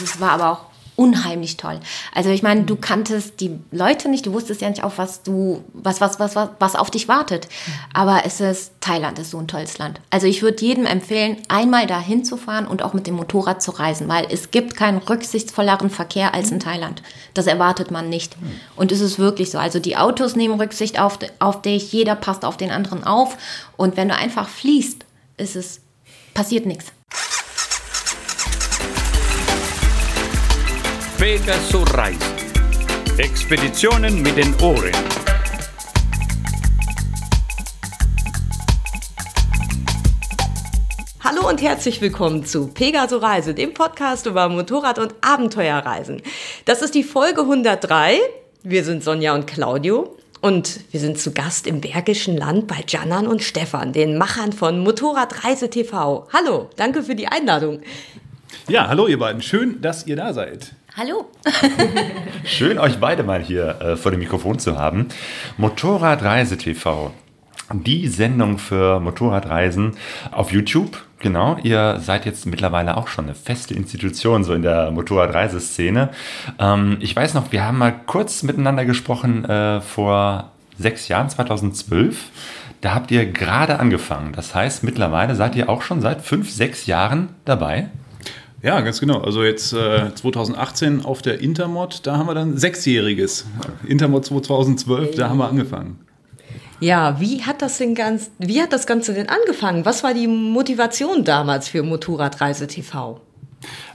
Das war aber auch unheimlich toll. Also ich meine, du kanntest die Leute nicht, du wusstest ja nicht auf was du, was, was, was, was, was auf dich wartet. Aber es ist, Thailand ist so ein tolles Land. Also ich würde jedem empfehlen, einmal da hinzufahren und auch mit dem Motorrad zu reisen, weil es gibt keinen rücksichtsvolleren Verkehr als in Thailand. Das erwartet man nicht. Und es ist wirklich so. Also die Autos nehmen Rücksicht auf, auf dich, jeder passt auf den anderen auf. Und wenn du einfach fließt, ist es, passiert nichts. Pegasus Reisen. Expeditionen mit den Ohren. Hallo und herzlich willkommen zu Pegaso Reise, dem Podcast über Motorrad- und Abenteuerreisen. Das ist die Folge 103. Wir sind Sonja und Claudio und wir sind zu Gast im Bergischen Land bei Janan und Stefan, den Machern von Motorradreise TV. Hallo, danke für die Einladung. Ja, hallo ihr beiden. Schön, dass ihr da seid. Hallo. Schön, euch beide mal hier äh, vor dem Mikrofon zu haben. Motorradreise TV. Die Sendung für Motorradreisen auf YouTube. Genau, ihr seid jetzt mittlerweile auch schon eine feste Institution so in der Motorradreiseszene. Ähm, ich weiß noch, wir haben mal kurz miteinander gesprochen äh, vor sechs Jahren, 2012. Da habt ihr gerade angefangen. Das heißt, mittlerweile seid ihr auch schon seit fünf, sechs Jahren dabei. Ja, ganz genau. Also jetzt äh, 2018 auf der Intermod, da haben wir dann sechsjähriges. Intermod 2012, da haben wir angefangen. Ja, wie hat das denn ganz, wie hat das Ganze denn angefangen? Was war die Motivation damals für Motorradreise TV?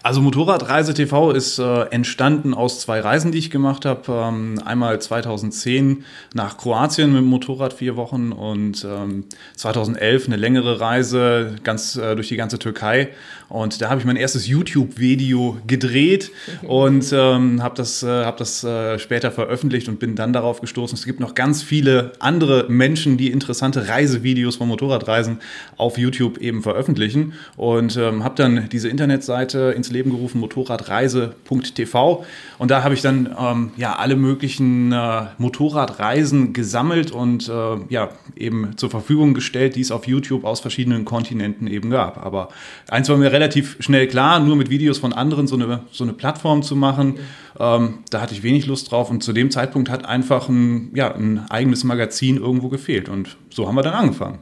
Also Motorradreise TV ist äh, entstanden aus zwei Reisen, die ich gemacht habe. Ähm, einmal 2010 nach Kroatien mit dem Motorrad vier Wochen und ähm, 2011 eine längere Reise ganz äh, durch die ganze Türkei. Und da habe ich mein erstes YouTube-Video gedreht und ähm, habe das, äh, hab das äh, später veröffentlicht und bin dann darauf gestoßen. Es gibt noch ganz viele andere Menschen, die interessante Reisevideos von Motorradreisen auf YouTube eben veröffentlichen und ähm, habe dann diese Internetseite ins Leben gerufen, motorradreise.tv. Und da habe ich dann ähm, ja alle möglichen äh, Motorradreisen gesammelt und äh, ja eben zur Verfügung gestellt, die es auf YouTube aus verschiedenen Kontinenten eben gab. Aber eins war mir relativ schnell klar, nur mit Videos von anderen so eine, so eine Plattform zu machen. Ähm, da hatte ich wenig Lust drauf und zu dem Zeitpunkt hat einfach ein, ja, ein eigenes Magazin irgendwo gefehlt. Und so haben wir dann angefangen.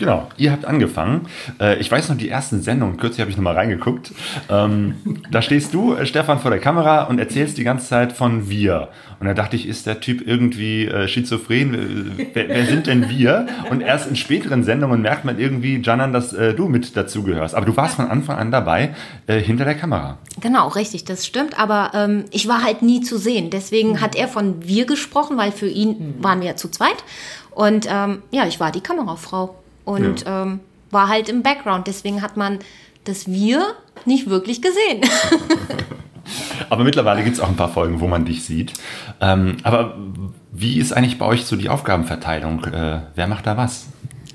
Genau, ihr habt angefangen. Äh, ich weiß noch, die ersten Sendungen, kürzlich habe ich nochmal reingeguckt. Ähm, da stehst du, äh, Stefan, vor der Kamera und erzählst die ganze Zeit von wir. Und da dachte ich, ist der Typ irgendwie äh, schizophren? Wer, wer, sind denn wir? Und erst in späteren Sendungen merkt man irgendwie, Janan, dass du mit dazugehörst. Aber du warst von Anfang an dabei, hinter der Kamera. Genau, richtig, das stimmt. Aber ähm, ich war halt nie zu sehen. Deswegen mhm. hat er von wir gesprochen, weil für ihn mhm. waren wir ja zu zweit. Und ähm, ja, ich war die Kamerafrau und ja. ähm, war halt im Background. Deswegen hat man das Wir nicht wirklich gesehen. aber mittlerweile gibt es auch ein paar Folgen, wo man dich sieht. Ähm, aber wie ist eigentlich bei euch so die Aufgabenverteilung? Äh, wer macht da was?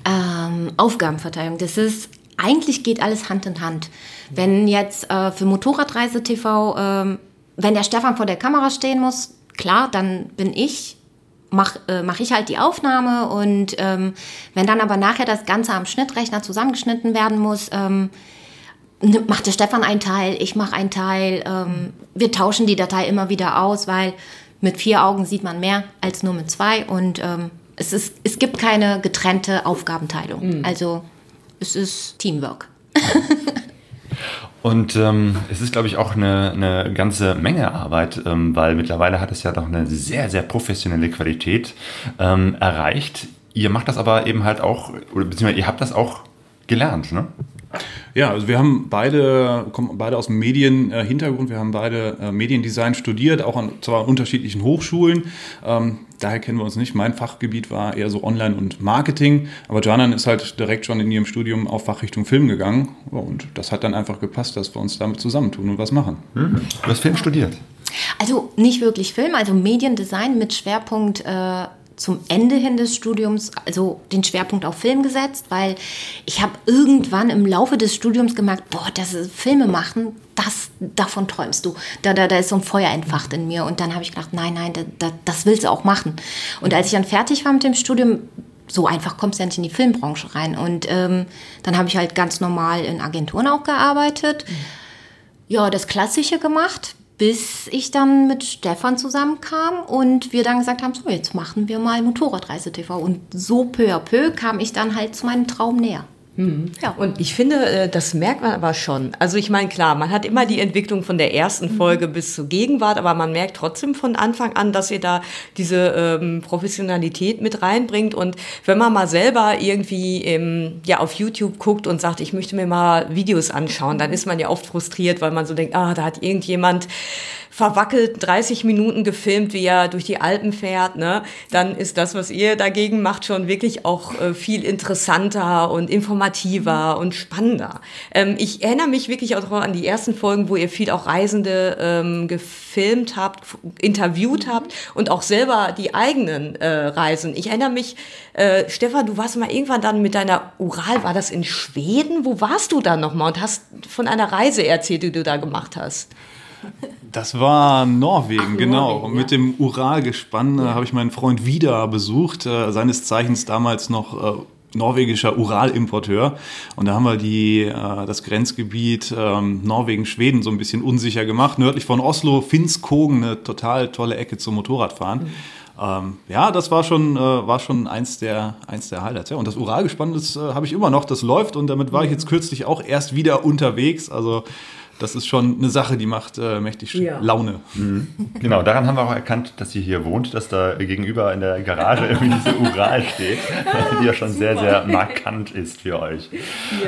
Ähm, Aufgabenverteilung, das ist, eigentlich geht alles Hand in Hand. Wenn jetzt äh, für Motorradreise TV, äh, wenn der Stefan vor der Kamera stehen muss, klar, dann bin ich mache äh, mach ich halt die Aufnahme und ähm, wenn dann aber nachher das Ganze am Schnittrechner zusammengeschnitten werden muss, ähm, macht der Stefan einen Teil, ich mache einen Teil. Ähm, wir tauschen die Datei immer wieder aus, weil mit vier Augen sieht man mehr als nur mit zwei und ähm, es, ist, es gibt keine getrennte Aufgabenteilung. Mhm. Also es ist Teamwork. Und ähm, es ist, glaube ich, auch eine, eine ganze Menge Arbeit, ähm, weil mittlerweile hat es ja doch eine sehr, sehr professionelle Qualität ähm, erreicht. Ihr macht das aber eben halt auch, oder beziehungsweise ihr habt das auch gelernt, ne? Ja, also wir haben beide, kommen beide aus dem Medienhintergrund, wir haben beide äh, Mediendesign studiert, auch an zwar an unterschiedlichen Hochschulen. Ähm, daher kennen wir uns nicht. Mein Fachgebiet war eher so Online und Marketing, aber Janan ist halt direkt schon in ihrem Studium auf Fachrichtung Film gegangen. Und das hat dann einfach gepasst, dass wir uns damit zusammentun und was machen. Mhm. Du hast Film studiert? Also nicht wirklich Film, also Mediendesign mit Schwerpunkt äh, zum Ende hin des Studiums also den Schwerpunkt auf Film gesetzt, weil ich habe irgendwann im Laufe des Studiums gemerkt, boah, das ist Filme machen, das davon träumst du. Da, da, da ist so ein Feuer entfacht in mir und dann habe ich gedacht, nein, nein, da, da, das willst du auch machen. Und als ich dann fertig war mit dem Studium, so einfach kommst du ja nicht in die Filmbranche rein. Und ähm, dann habe ich halt ganz normal in Agenturen auch gearbeitet. ja, das Klassische gemacht, bis ich dann mit Stefan zusammenkam und wir dann gesagt haben, so, jetzt machen wir mal Motorradreise TV. Und so peu à peu kam ich dann halt zu meinem Traum näher. Ja. Und ich finde, äh, das merkt man aber schon. Also ich meine, klar, man hat immer die Entwicklung von der ersten Folge bis zur Gegenwart, aber man merkt trotzdem von Anfang an, dass ihr da diese ähm, Professionalität mit reinbringt. Und wenn man mal selber irgendwie ähm, ja, auf YouTube guckt und sagt, ich möchte mir mal Videos anschauen, dann ist man ja oft frustriert, weil man so denkt, ah, da hat irgendjemand verwackelt 30 Minuten gefilmt, wie er durch die Alpen fährt, ne, dann ist das, was ihr dagegen macht, schon wirklich auch äh, viel interessanter und informativer und spannender. Ähm, ich erinnere mich wirklich auch an die ersten Folgen, wo ihr viel auch Reisende ähm, gefilmt habt, interviewt habt und auch selber die eigenen äh, Reisen. Ich erinnere mich, äh, Stefan, du warst mal irgendwann dann mit deiner Ural, war das in Schweden? Wo warst du dann nochmal und hast von einer Reise erzählt, die du da gemacht hast? Das war Norwegen, Ach, genau. Norwegen, Und ja. mit dem Uralgespann äh, habe ich meinen Freund wieder besucht, äh, seines Zeichens damals noch äh, norwegischer Uralimporteur. Und da haben wir die, äh, das Grenzgebiet ähm, Norwegen-Schweden so ein bisschen unsicher gemacht. Nördlich von Oslo, Finnskogen, eine total tolle Ecke zum Motorradfahren. Mhm. Ähm, ja, das war schon, äh, war schon eins, der, eins der Highlights. Ja. Und das Uralgespann, das äh, habe ich immer noch, das läuft und damit war ich jetzt kürzlich auch erst wieder unterwegs. Also das ist schon eine Sache, die macht äh, mächtig Ja. Laune. Genau, daran haben wir auch erkannt, dass sie hier wohnt, dass da gegenüber in der Garage irgendwie diese Ural steht, die ja schon sehr, sehr markant ist für euch.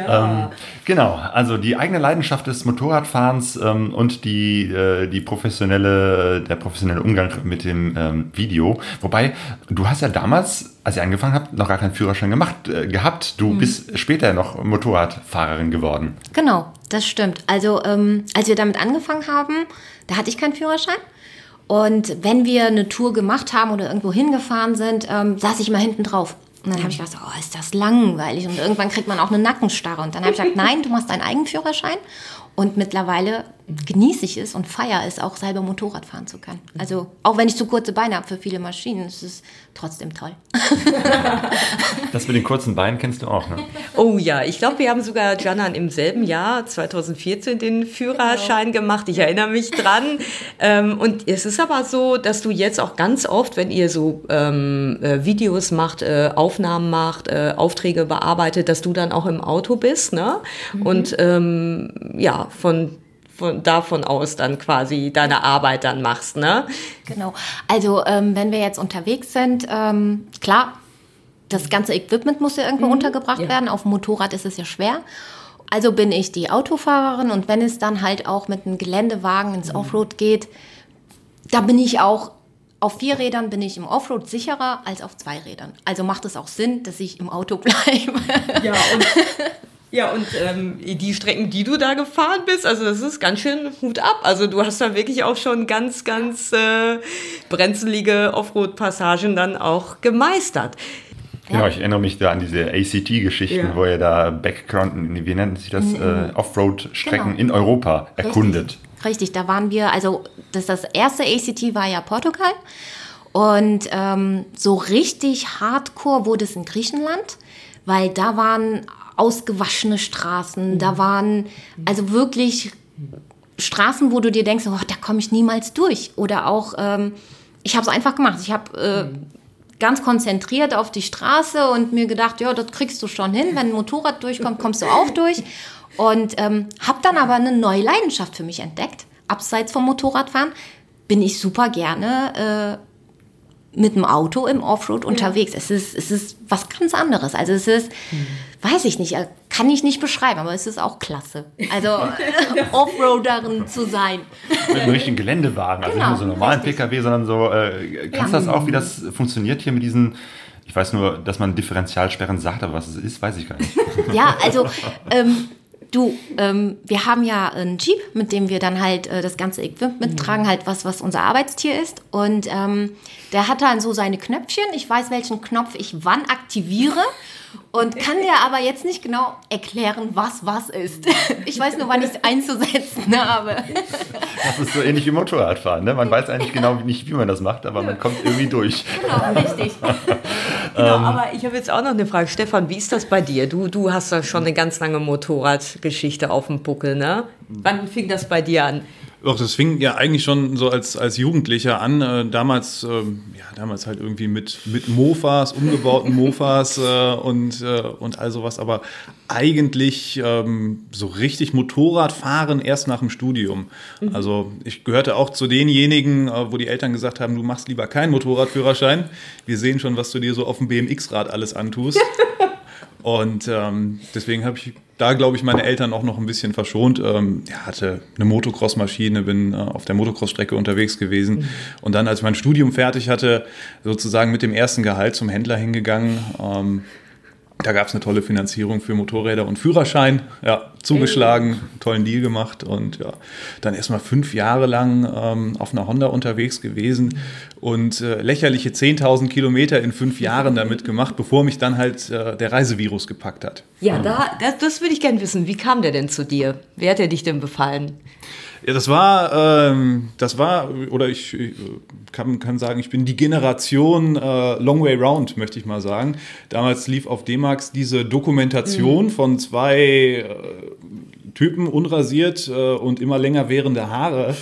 Ähm, genau, also die eigene Leidenschaft des Motorradfahrens ähm, und die, äh, die professionelle, der professionelle Umgang mit dem ähm, Video. Wobei, du hast ja damals, als ihr angefangen habt, noch gar keinen Führerschein gemacht, äh, gehabt. Du bist später noch Motorradfahrerin geworden. Genau, das stimmt. Also ähm, als wir damit angefangen haben, da hatte ich keinen Führerschein. Und wenn wir eine Tour gemacht haben oder irgendwo hingefahren sind, ähm, saß ich immer hinten drauf. Und dann habe ich gedacht, oh, ist das langweilig. Und irgendwann kriegt man auch eine Nackenstarre. Und dann habe ich gesagt, nein, du machst deinen eigenen Führerschein. Und mittlerweile genieße ich es und feiere es auch selber Motorrad fahren zu können. Also auch wenn ich zu kurze Beine habe für viele Maschinen, ist es trotzdem toll. Das mit den kurzen Beinen kennst du auch, ne? Oh ja, ich glaube, wir haben sogar Janan im selben Jahr, 2014, den Führerschein gemacht. Ich erinnere mich dran. Ähm, und es ist aber so, dass du jetzt auch ganz oft, wenn ihr so ähm, äh, Videos macht, äh, Aufnahmen macht, äh, Aufträge bearbeitet, dass du dann auch im Auto bist, ne? Und ähm, ja, von, von davon aus dann quasi deine Arbeit dann machst, ne? Genau. Also ähm, wenn wir jetzt unterwegs sind, ähm, klar, das ganze Equipment muss ja irgendwo untergebracht ja. werden. Auf dem Motorrad ist es ja schwer. Also bin ich die Autofahrerin und wenn es dann halt auch mit einem Geländewagen ins Offroad geht, da bin ich auch auf vier Rädern bin ich im Offroad sicherer als auf zwei Rädern. Also macht es auch Sinn, dass ich im Auto bleibe. Ja, und, ja, und ähm, die Strecken, die du da gefahren bist, also das ist ganz schön Hut ab. Also du hast da wirklich auch schon ganz, ganz äh, brenzlige Offroad-Passagen dann auch gemeistert. Genau, ich erinnere mich da an diese ACT-Geschichten, Ja. wo ihr da Background, wie nennt sich das, äh, Offroad-Strecken Genau. in Europa erkundet. Richtig, da waren wir, also das, das erste ACT war ja Portugal. Und ähm, so richtig hardcore wurde es in Griechenland, weil da waren ausgewaschene Straßen, da waren also wirklich Straßen, wo du dir denkst, oh, da komme ich niemals durch. Oder auch, ähm, ich habe es einfach gemacht. Ich habe äh, ganz konzentriert auf die Straße und mir gedacht, ja, das kriegst du schon hin. Wenn ein Motorrad durchkommt, kommst du auch durch. Und ähm, habe dann aber eine neue Leidenschaft für mich entdeckt. Abseits vom Motorradfahren bin ich super gerne äh, mit dem Auto im Offroad unterwegs. Es ist, es ist was ganz anderes. Also es ist, weiß ich nicht, äh, kann ich nicht beschreiben, aber es ist auch klasse. Also äh, Offroaderin zu sein. Mit einem richtigen Geländewagen, also Genau, nicht nur so einen normalen richtig. PKW, sondern so, äh, kannst du das auch, wie das funktioniert hier mit diesen, ich weiß nur, dass man Differentialsperren sagt, aber was es ist, weiß ich gar nicht. Ja, also ähm, du, ähm, wir haben ja einen Jeep, mit dem wir dann halt äh, das ganze Equipment mittragen, halt was, was unser Arbeitstier ist. Und ähm, der hat dann so seine Knöpfchen. Ich weiß, welchen Knopf ich wann aktiviere. Und kann dir aber jetzt nicht genau erklären, was was ist. Ich weiß nur, wann ich es einzusetzen habe. Das ist so ähnlich wie Motorradfahren. Ne? Man weiß eigentlich genau nicht, wie man das macht, aber man kommt irgendwie durch. Genau, richtig. Genau, aber ich habe jetzt auch noch eine Frage. Stefan, wie ist das bei dir? Du, du hast da schon eine ganz lange Motorradgeschichte auf dem Buckel, ne? Wann fing das bei dir an? Doch, das fing ja eigentlich schon so als, als Jugendlicher an. Äh, damals, äh, ja, damals halt irgendwie mit, mit Mofas, umgebauten Mofas äh, und, äh, und all sowas. Aber eigentlich ähm, so richtig Motorradfahren erst nach dem Studium. Mhm. Also ich gehörte auch zu denjenigen, äh, wo die Eltern gesagt haben, du machst lieber keinen Motorradführerschein. Wir sehen schon, was du dir so auf dem BMX-Rad alles antust. und ähm, deswegen habe ich da glaube ich meine Eltern auch noch ein bisschen verschont. Ähm, ja, hatte eine Motocross-Maschine, bin äh, auf der Motocross-Strecke unterwegs gewesen. Mhm. Und dann, als ich mein Studium fertig hatte, sozusagen mit dem ersten Gehalt zum Händler hingegangen. Ähm, da gab es eine tolle Finanzierung für Motorräder und Führerschein. Ja, zugeschlagen, tollen Deal gemacht und ja, dann erstmal fünf Jahre lang ähm, auf einer Honda unterwegs gewesen und äh, lächerliche 10.000 Kilometer in fünf Jahren damit gemacht, bevor mich dann halt äh, der Reisevirus gepackt hat. Ja, da, das, das würde ich gerne wissen. Wie kam der denn zu dir? Wer hat er dich denn befallen? Ja, das war, ähm, das war, oder ich, ich kann, kann, sagen, ich bin die Generation äh, Long Way Round, möchte ich mal sagen. Damals lief auf D-Max diese Dokumentation mhm. von zwei äh, Typen, unrasiert äh, und immer länger währende Haare.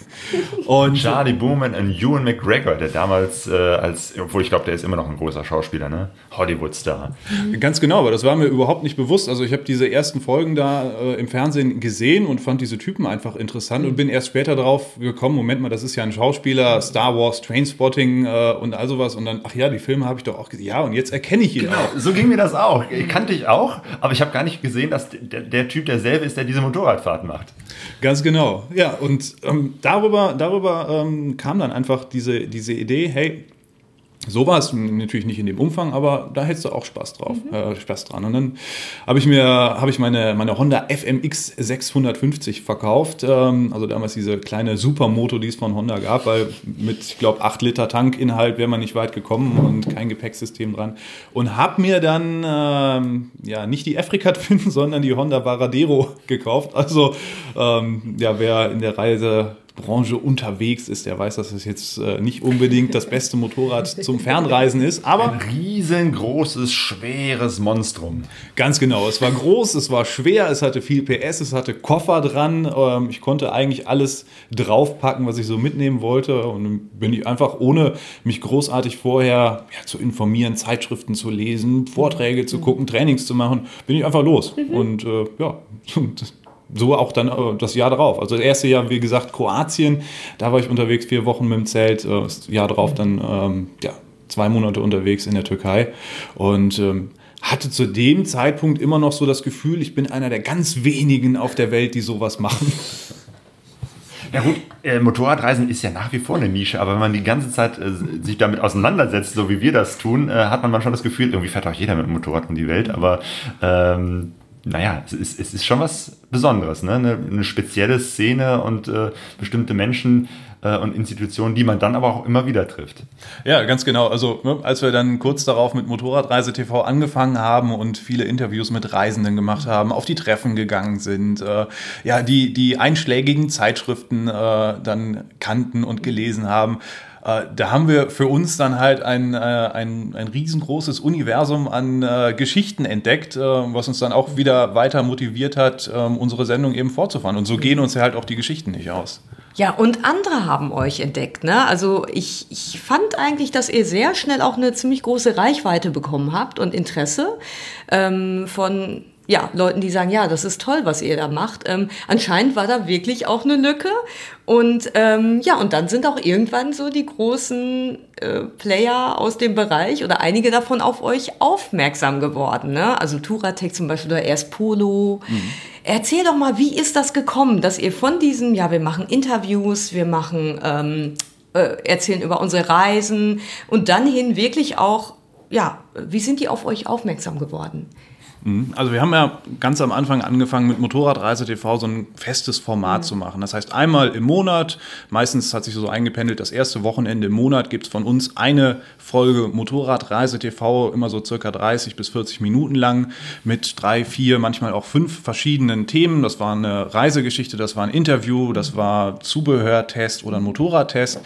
und Charlie Booman und Ewan McGregor, der damals äh, als, obwohl ich glaube, der ist immer noch ein großer Schauspieler, ne? Hollywood-Star. Ganz genau, aber das war mir überhaupt nicht bewusst. Also ich habe diese ersten Folgen da äh, im Fernsehen gesehen und fand diese Typen einfach interessant und bin erst später darauf gekommen, Moment mal, das ist ja ein Schauspieler, Star Wars, Trainspotting äh, und all sowas. Und dann, ach ja, die Filme habe ich doch auch gesehen. Ja, und jetzt erkenne ich ihn genau, auch. So ging mir das auch. Kannte ich auch, aber ich habe gar nicht gesehen, dass der, der Typ derselbe ist, ist, der diese Motorradfahrten macht. Ganz genau. Ja, und ähm, darüber, darüber ähm, kam dann einfach diese, diese Idee, hey, so war es natürlich nicht in dem Umfang, aber da hättest du auch Spaß drauf, mhm. äh, Spaß dran. Und dann habe ich mir, habe ich meine, meine Honda FMX 650 verkauft. Ähm, also damals diese kleine Supermoto, die es von Honda gab, weil mit, ich glaube, 8 Liter Tankinhalt wäre man nicht weit gekommen und kein Gepäcksystem dran. Und habe mir dann, ähm, ja, nicht die Afrika Twin, sondern die Honda Varadero gekauft. Also, ähm, ja, wer in der Reise Branche unterwegs ist, der weiß, dass es jetzt äh, nicht unbedingt das beste Motorrad zum Fernreisen ist, aber ein riesengroßes, schweres Monstrum. Ganz genau. Es war groß, es war schwer, es hatte viel PS, es hatte Koffer dran. Ähm, ich konnte eigentlich alles draufpacken, was ich so mitnehmen wollte und dann bin ich einfach ohne mich großartig vorher ja, zu informieren, Zeitschriften zu lesen, Vorträge zu gucken, Trainings zu machen, bin ich einfach los mhm. und äh, ja. so auch dann äh, das Jahr darauf. Also das erste Jahr, wie gesagt, Kroatien, da war ich unterwegs vier Wochen mit dem Zelt, äh, das Jahr darauf dann ähm, ja, zwei Monate unterwegs in der Türkei und ähm, hatte zu dem Zeitpunkt immer noch so das Gefühl, ich bin einer der ganz wenigen auf der Welt, die sowas machen. Ja gut, äh, Motorradreisen ist ja nach wie vor eine Nische, aber wenn man die ganze Zeit äh, sich damit auseinandersetzt, so wie wir das tun, äh, hat man manchmal das Gefühl, irgendwie fährt auch jeder mit dem Motorrad um die Welt, aber ähm, naja, es ist, es ist schon was Besonderes, ne? eine, eine spezielle Szene und äh, bestimmte Menschen äh, und Institutionen, die man dann aber auch immer wieder trifft. Ja, ganz genau. Also ne, als wir dann kurz darauf mit Motorradreise TV angefangen haben und viele Interviews mit Reisenden gemacht haben, auf die Treffen gegangen sind, äh, ja, die, die einschlägigen Zeitschriften äh, dann kannten und gelesen haben, äh, da haben wir für uns dann halt ein, äh, ein, ein riesengroßes Universum an äh, Geschichten entdeckt, äh, was uns dann auch wieder weiter motiviert hat, ähm, unsere Sendung eben fortzufahren. Und so gehen uns ja halt auch die Geschichten nicht aus. Ja, und andere haben euch entdeckt. Ne? Also ich, ich fand eigentlich, dass ihr sehr schnell auch eine ziemlich große Reichweite bekommen habt und Interesse ähm, von ja, Leuten, die sagen, ja, das ist toll, was ihr da macht. Ähm, anscheinend war da wirklich auch eine Lücke. Und ähm, ja, und dann sind auch irgendwann so die großen äh, Player aus dem Bereich oder einige davon auf euch aufmerksam geworden. Ne? Also Turatec zum Beispiel oder erst Polo. Mhm. Erzähl doch mal, wie ist das gekommen, dass ihr von diesem, ja, wir machen Interviews, wir machen, ähm, äh, erzählen über unsere Reisen und dann hin wirklich auch, ja, wie sind die auf euch aufmerksam geworden? Mhm. Also wir haben ja ganz am Anfang angefangen mit Motorradreise TV so ein festes Format mhm. zu machen. Das heißt einmal im Monat, meistens hat sich so eingependelt, das erste Wochenende im Monat gibt es von uns eine Folge Motorradreise TV, immer so circa 30 bis 40 Minuten lang mit drei, vier, manchmal auch fünf verschiedenen Themen. Das war eine Reisegeschichte, das war ein Interview, das war Zubehörtest oder ein Motorradtest.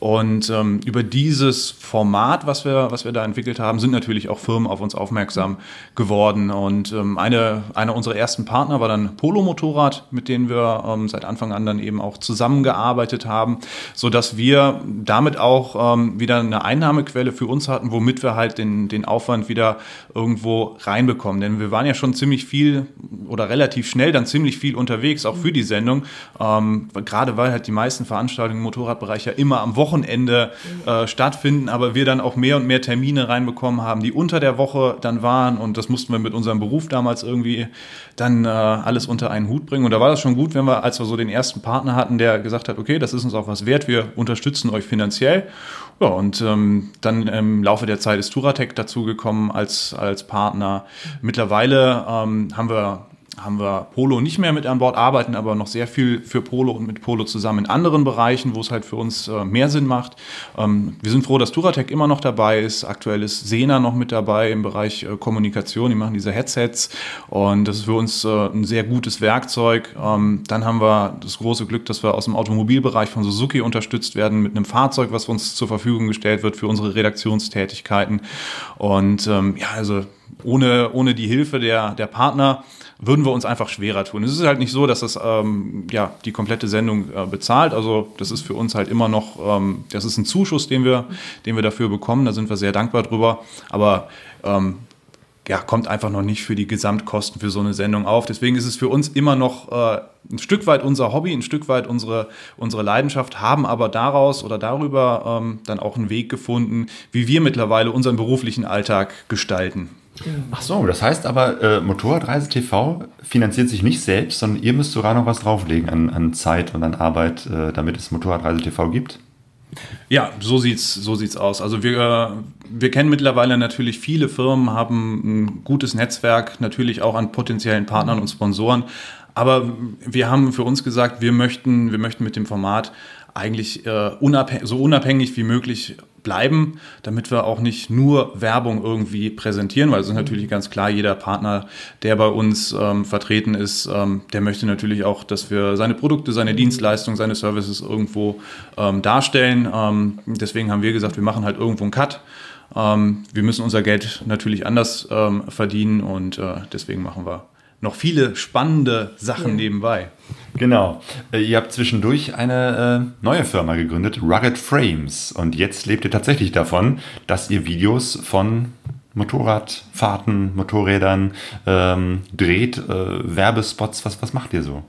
Und ähm, über dieses Format, was wir, was wir da entwickelt haben, sind natürlich auch Firmen auf uns aufmerksam geworden. Und ähm, eine, einer unserer ersten Partner war dann Polo Motorrad, mit denen wir ähm, seit Anfang an dann eben auch zusammengearbeitet haben, so dass wir damit auch ähm, wieder eine Einnahmequelle für uns hatten, womit wir halt den, den Aufwand wieder irgendwo reinbekommen. Denn wir waren ja schon ziemlich viel oder relativ schnell dann ziemlich viel unterwegs, auch für die Sendung. Ähm, gerade weil halt die meisten Veranstaltungen im Motorradbereich ja immer am Wochenende Wochenende äh, stattfinden, aber wir dann auch mehr und mehr Termine reinbekommen haben, die unter der Woche dann waren. Und das mussten wir mit unserem Beruf damals irgendwie dann äh, alles unter einen Hut bringen. Und da war das schon gut, wenn wir, als wir so den ersten Partner hatten, der gesagt hat, okay, das ist uns auch was wert, wir unterstützen euch finanziell. Ja, und ähm, dann im Laufe der Zeit ist Turatec dazugekommen als, als Partner. Mittlerweile ähm, haben wir haben wir Polo nicht mehr mit an Bord, arbeiten aber noch sehr viel für Polo und mit Polo zusammen in anderen Bereichen, wo es halt für uns äh, mehr Sinn macht. Ähm, wir sind froh, dass Duratec immer noch dabei ist. Aktuell ist Sena noch mit dabei im Bereich äh, Kommunikation. Die machen diese Headsets und das ist für uns äh, ein sehr gutes Werkzeug. Ähm, dann haben wir das große Glück, dass wir aus dem Automobilbereich von Suzuki unterstützt werden mit einem Fahrzeug, was uns zur Verfügung gestellt wird für unsere Redaktionstätigkeiten. Und ähm, ja, also ohne, ohne die Hilfe der, der Partner würden wir uns einfach schwerer tun. Es ist halt nicht so, dass das ähm, ja, die komplette Sendung äh, bezahlt. Also das ist für uns halt immer noch, ähm, das ist ein Zuschuss, den wir, den wir dafür bekommen. Da sind wir sehr dankbar drüber. Aber ähm, ja, kommt einfach noch nicht für die Gesamtkosten für so eine Sendung auf. Deswegen ist es für uns immer noch äh, ein Stück weit unser Hobby, ein Stück weit unsere, unsere Leidenschaft, haben aber daraus oder darüber ähm, dann auch einen Weg gefunden, wie wir mittlerweile unseren beruflichen Alltag gestalten. Ach so, das heißt aber, äh, Motorradreise TV finanziert sich nicht selbst, sondern ihr müsst sogar noch was drauflegen an, an Zeit und an Arbeit, äh, damit es Motorradreise TV gibt? Ja, so sieht's, so sieht's aus. Also wir, wir kennen mittlerweile natürlich viele Firmen, haben ein gutes Netzwerk, natürlich auch an potenziellen Partnern und Sponsoren. Aber wir haben für uns gesagt, wir möchten, wir möchten mit dem Format eigentlich äh, unabhängig, so unabhängig wie möglich bleiben, damit wir auch nicht nur Werbung irgendwie präsentieren, weil es ist natürlich ganz klar, jeder Partner, der bei uns ähm, vertreten ist, ähm, der möchte natürlich auch, dass wir seine Produkte, seine Dienstleistungen, seine Services irgendwo ähm, darstellen. Ähm, deswegen haben wir gesagt, wir machen halt irgendwo einen Cut. Ähm, wir müssen unser Geld natürlich anders ähm, verdienen und äh, deswegen machen wir noch viele spannende Sachen ja. nebenbei. Genau. Äh, ihr habt zwischendurch eine äh, neue Firma gegründet, Rugged Frames. Und jetzt lebt ihr tatsächlich davon, dass ihr Videos von Motorradfahrten, Motorrädern ähm, dreht, äh, Werbespots. Was, was macht ihr so?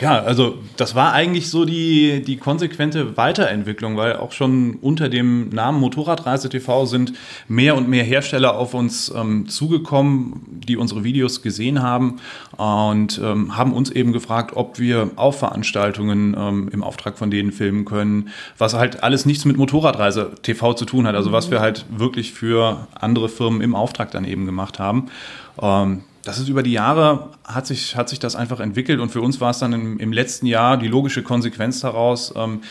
Ja, also das war eigentlich so die, die konsequente Weiterentwicklung, weil auch schon unter dem Namen Motorradreise TV sind mehr und mehr Hersteller auf uns ähm, zugekommen, die unsere Videos gesehen haben und ähm, haben uns eben gefragt, ob wir auf Veranstaltungen ähm, im Auftrag von denen filmen können, was halt alles nichts mit Motorradreise TV zu tun hat, also was wir halt wirklich für andere Firmen im Auftrag dann eben gemacht haben. Das ist über die Jahre hat sich, hat sich das einfach entwickelt und für uns war es dann im, im letzten Jahr die logische Konsequenz daraus, ähm,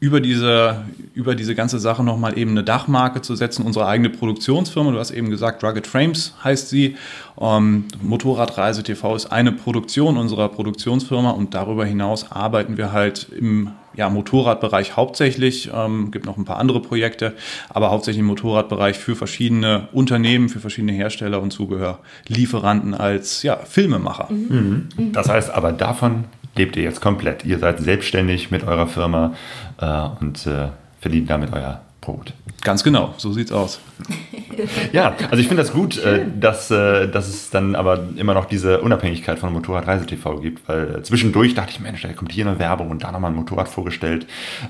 über diese, über diese ganze Sache nochmal eben eine Dachmarke zu setzen, unsere eigene Produktionsfirma. Du hast eben gesagt, Rugged Frames heißt sie. Ähm, Motorradreise TV ist eine Produktion unserer Produktionsfirma und darüber hinaus arbeiten wir halt im ja, Motorradbereich hauptsächlich, ähm, gibt noch ein paar andere Projekte, aber hauptsächlich im Motorradbereich für verschiedene Unternehmen, für verschiedene Hersteller und Zubehörlieferanten als ja, Filmemacher. Mhm. Das heißt aber davon lebt ihr jetzt komplett. Ihr seid selbstständig mit eurer Firma und äh, verdient damit euer Brot. Ganz genau, so sieht's aus. ja, also ich finde das gut, äh, dass, äh, dass es dann aber immer noch diese Unabhängigkeit von Motorradreise TV gibt, weil äh, zwischendurch dachte ich, Mensch, da kommt hier eine Werbung und da nochmal ein Motorrad vorgestellt,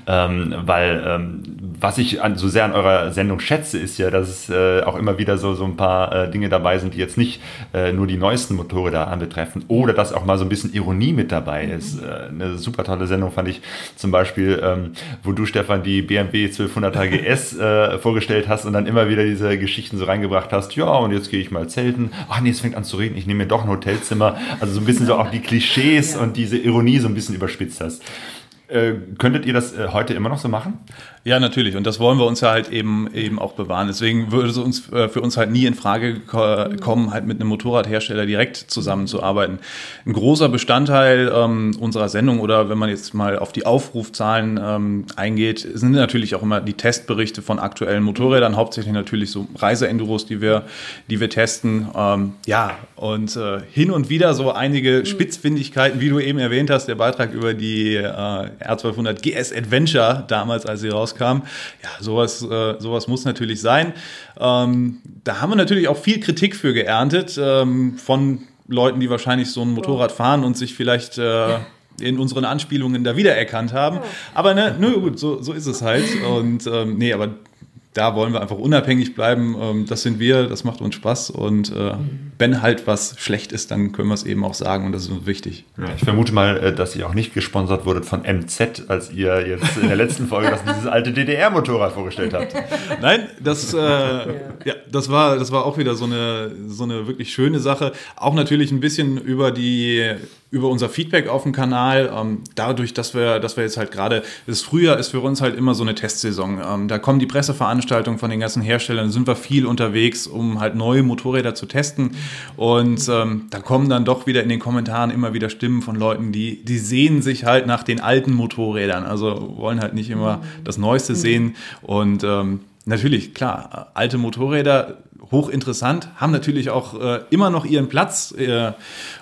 ähm, weil ähm, was ich an, so sehr an eurer Sendung schätze, ist ja, dass es äh, auch immer wieder so, so ein paar äh, Dinge dabei sind, die jetzt nicht äh, nur die neuesten Motorräder anbetreffen oder dass auch mal so ein bisschen Ironie mit dabei ist. eine super tolle Sendung fand ich zum Beispiel, ähm, wo du, Stefan, die BMW 1200 GS GS äh, vorgestellt hast und dann immer wieder diese Geschichten so reingebracht hast, ja, und jetzt gehe ich mal zelten. Ach nee, es fängt an zu reden, ich nehme mir doch ein Hotelzimmer. Also so ein bisschen so auch die Klischees ja. und diese Ironie so ein bisschen überspitzt hast. Äh, könntet ihr das äh, heute immer noch so machen? Ja, natürlich. Und das wollen wir uns ja halt eben, eben auch bewahren. Deswegen würde es uns, äh, für uns halt nie in Frage kommen, halt mit einem Motorradhersteller direkt zusammenzuarbeiten. Ein großer Bestandteil ähm, unserer Sendung oder wenn man jetzt mal auf die Aufrufzahlen ähm, eingeht, sind natürlich auch immer die Testberichte von aktuellen Motorrädern, hauptsächlich natürlich so Reiseenduros, die wir, die wir testen. Ähm, ja, und äh, hin und wieder so einige Spitzfindigkeiten, wie du eben erwähnt hast, der Beitrag über die äh, R1200 GS Adventure damals, als sie rauskam. Ja, sowas, äh, sowas muss natürlich sein. Ähm, da haben wir natürlich auch viel Kritik für geerntet ähm, von Leuten, die wahrscheinlich so ein Motorrad fahren und sich vielleicht äh, in unseren Anspielungen da wiedererkannt haben. Aber ne, nö, gut, so, so ist es halt. Und ähm, nee, aber da wollen wir einfach unabhängig bleiben. Ähm, das sind wir, das macht uns Spaß. Und äh, wenn halt was schlecht ist, dann können wir es eben auch sagen und das ist uns wichtig. Ja, ich vermute mal, äh, dass ihr auch nicht gesponsert wurdet von MZ, als ihr jetzt in der letzten Folge das, dieses alte DDR-Motorrad vorgestellt habt. Nein, das, äh, ja. ja. das, war, das war auch wieder so eine, so eine wirklich schöne Sache. Auch natürlich ein bisschen über die über unser Feedback auf dem Kanal. Ähm, dadurch, dass wir, dass wir jetzt halt gerade, das Frühjahr ist für uns halt immer so eine Testsaison. Ähm, da kommen die Presseveranstaltungen von den ganzen Herstellern, sind wir viel unterwegs, um halt neue Motorräder zu testen. Und ähm, da kommen dann doch wieder in den Kommentaren immer wieder Stimmen von Leuten, die, die sehen sich halt nach den alten Motorrädern, also wollen halt nicht immer das Neueste sehen. Und ähm, natürlich, klar, alte Motorräder hochinteressant, haben natürlich auch äh, immer noch ihren Platz äh,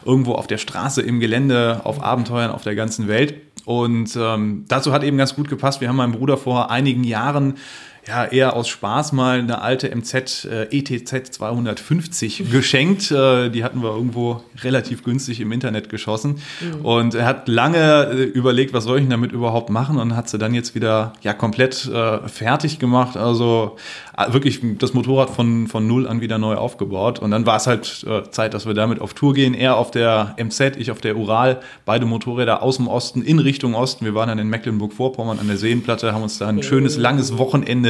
irgendwo auf der Straße, im Gelände, auf Abenteuern auf der ganzen Welt. Und ähm, dazu hat eben ganz gut gepasst. Wir haben meinem Bruder vor einigen Jahren ja, eher aus Spaß mal eine alte MZ äh, ETZ 250 geschenkt. Äh, die hatten wir irgendwo relativ günstig im Internet geschossen. Mhm. Und er hat lange äh, überlegt, was soll ich denn damit überhaupt machen und hat sie dann jetzt wieder ja komplett äh, fertig gemacht. Also äh, wirklich das Motorrad von, von null an wieder neu aufgebaut. Und dann war es halt äh, Zeit, dass wir damit auf Tour gehen. Er auf der MZ, ich auf der Ural. Beide Motorräder aus dem Osten in Richtung Osten. Wir waren dann in Mecklenburg-Vorpommern an der Seenplatte, haben uns da ein schönes, langes Wochenende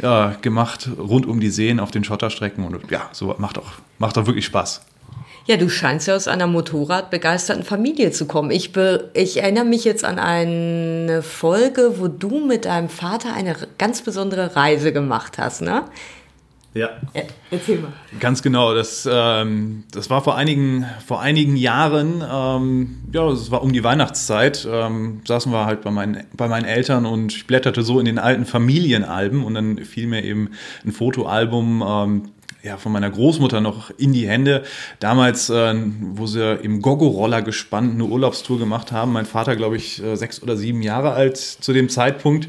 ja, gemacht rund um die Seen auf den Schotterstrecken und ja, so macht auch, macht auch wirklich Spaß. Ja, du scheinst ja aus einer motorradbegeisterten Familie zu kommen. Ich, be, ich erinnere mich jetzt an eine Folge, wo du mit deinem Vater eine ganz besondere Reise gemacht hast, ne? Ja. Erzähl mal. Ganz genau. Das, ähm, das war vor einigen, vor einigen Jahren, ähm, ja, es war um die Weihnachtszeit, ähm, saßen wir halt bei meinen, bei meinen Eltern und ich blätterte so in den alten Familienalben und dann fiel mir eben ein Fotoalbum ähm, ja, von meiner Großmutter noch in die Hände. Damals, äh, wo sie im Gogo-Roller gespannt eine Urlaubstour gemacht haben. Mein Vater, glaube ich, äh, sechs oder sieben Jahre alt zu dem Zeitpunkt.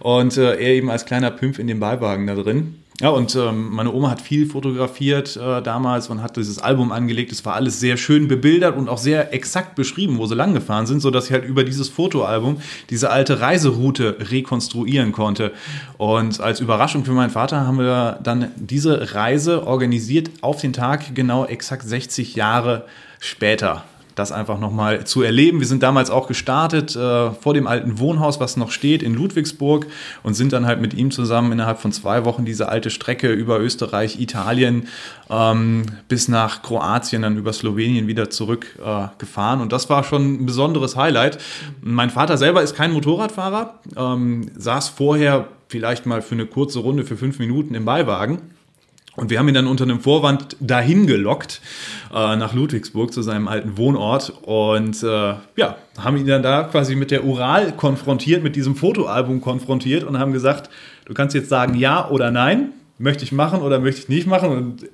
Und äh, er eben als kleiner Pimp in dem Beiwagen da drin. Ja, und ähm, meine Oma hat viel fotografiert äh, damals und hat dieses Album angelegt. Es war alles sehr schön bebildert und auch sehr exakt beschrieben, wo sie lang gefahren sind, sodass ich halt über dieses Fotoalbum diese alte Reiseroute rekonstruieren konnte. Und als Überraschung für meinen Vater haben wir dann diese Reise organisiert auf den Tag genau exakt 60 Jahre später das einfach nochmal zu erleben. Wir sind damals auch gestartet äh, vor dem alten Wohnhaus, was noch steht in Ludwigsburg und sind dann halt mit ihm zusammen innerhalb von zwei Wochen diese alte Strecke über Österreich, Italien ähm, bis nach Kroatien, dann über Slowenien wieder zurückgefahren. Äh, und das war schon ein besonderes Highlight. Mein Vater selber ist kein Motorradfahrer, ähm, saß vorher vielleicht mal für eine kurze Runde für fünf Minuten im Beiwagen und wir haben ihn dann unter einem Vorwand dahin gelockt, äh, nach Ludwigsburg zu seinem alten Wohnort. Und äh, ja, haben ihn dann da quasi mit der Ural konfrontiert, mit diesem Fotoalbum konfrontiert und haben gesagt, du kannst jetzt sagen ja oder nein, möchte ich machen oder möchte ich nicht machen. Und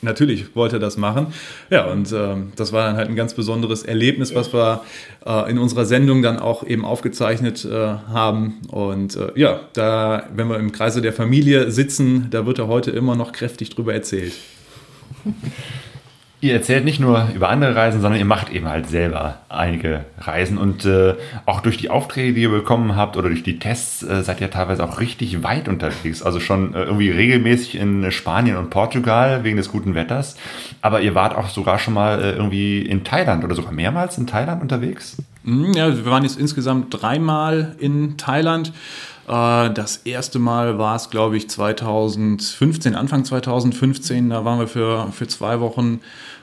Natürlich wollte er das machen. Ja, und äh, das war dann halt ein ganz besonderes Erlebnis, was wir äh, in unserer Sendung dann auch eben aufgezeichnet äh, haben. Und äh, ja, da, wenn wir im Kreise der Familie sitzen, da wird er heute immer noch kräftig drüber erzählt. Ihr erzählt nicht nur über andere Reisen, sondern ihr macht eben halt selber einige Reisen und äh, auch durch die Aufträge, die ihr bekommen habt oder durch die Tests äh, seid ihr teilweise auch richtig weit unterwegs. Also schon äh, irgendwie regelmäßig in Spanien und Portugal wegen des guten Wetters. Aber ihr wart auch sogar schon mal äh, irgendwie in Thailand oder sogar mehrmals in Thailand unterwegs? Mhm, ja, wir waren jetzt insgesamt dreimal in Thailand. Äh, das erste Mal war es, glaube ich, 2015, Anfang 2015. Da waren wir für, für zwei Wochen